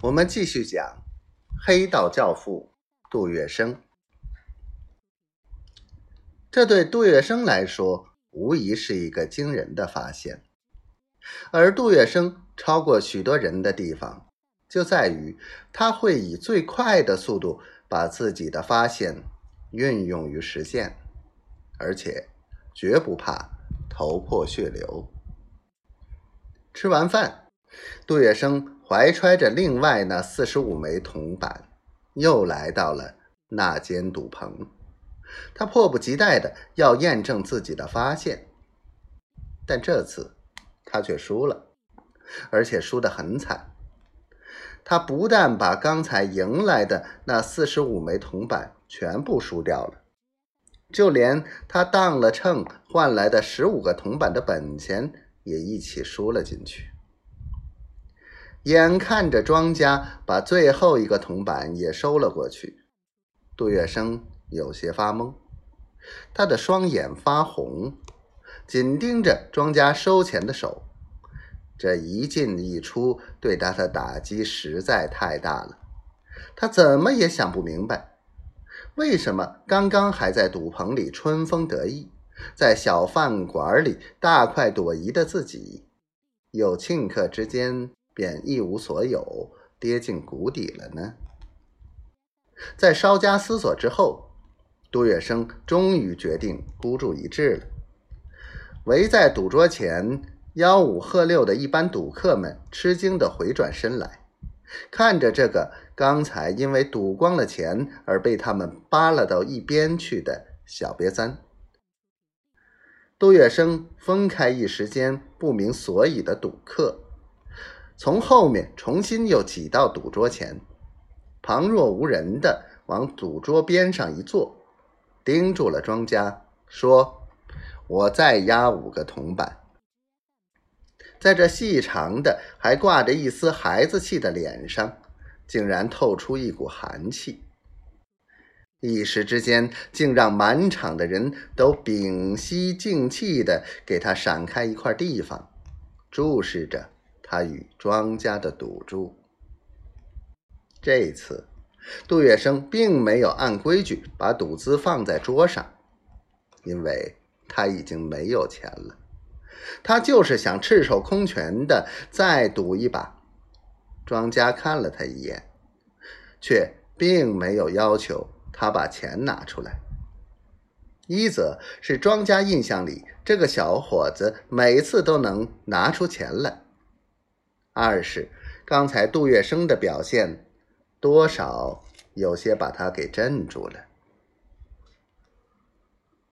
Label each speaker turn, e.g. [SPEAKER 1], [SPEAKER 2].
[SPEAKER 1] 我们继续讲黑道教父杜月笙。这对杜月笙来说，无疑是一个惊人的发现。而杜月笙超过许多人的地方，就在于他会以最快的速度把自己的发现运用于实践，而且绝不怕头破血流。吃完饭，杜月笙。怀揣着另外那四十五枚铜板，又来到了那间赌棚。他迫不及待的要验证自己的发现，但这次他却输了，而且输得很惨。他不但把刚才赢来的那四十五枚铜板全部输掉了，就连他当了秤换来的十五个铜板的本钱也一起输了进去。眼看着庄家把最后一个铜板也收了过去，杜月笙有些发懵，他的双眼发红，紧盯着庄家收钱的手。这一进一出对他的打击实在太大了，他怎么也想不明白，为什么刚刚还在赌棚里春风得意，在小饭馆里大快朵颐的自己，又顷刻之间。便一无所有，跌进谷底了呢。在稍加思索之后，杜月笙终于决定孤注一掷了。围在赌桌前吆五喝六的一班赌客们吃惊的回转身来，看着这个刚才因为赌光了钱而被他们扒拉到一边去的小瘪三。杜月笙分开一时间不明所以的赌客。从后面重新又挤到赌桌前，旁若无人的往赌桌边上一坐，盯住了庄家，说：“我再压五个铜板。”在这细长的还挂着一丝孩子气的脸上，竟然透出一股寒气，一时之间竟让满场的人都屏息静气的给他闪开一块地方，注视着。他与庄家的赌注，这次杜月笙并没有按规矩把赌资放在桌上，因为他已经没有钱了。他就是想赤手空拳的再赌一把。庄家看了他一眼，却并没有要求他把钱拿出来。一则是庄家印象里这个小伙子每次都能拿出钱来。二是刚才杜月笙的表现，多少有些把他给镇住了。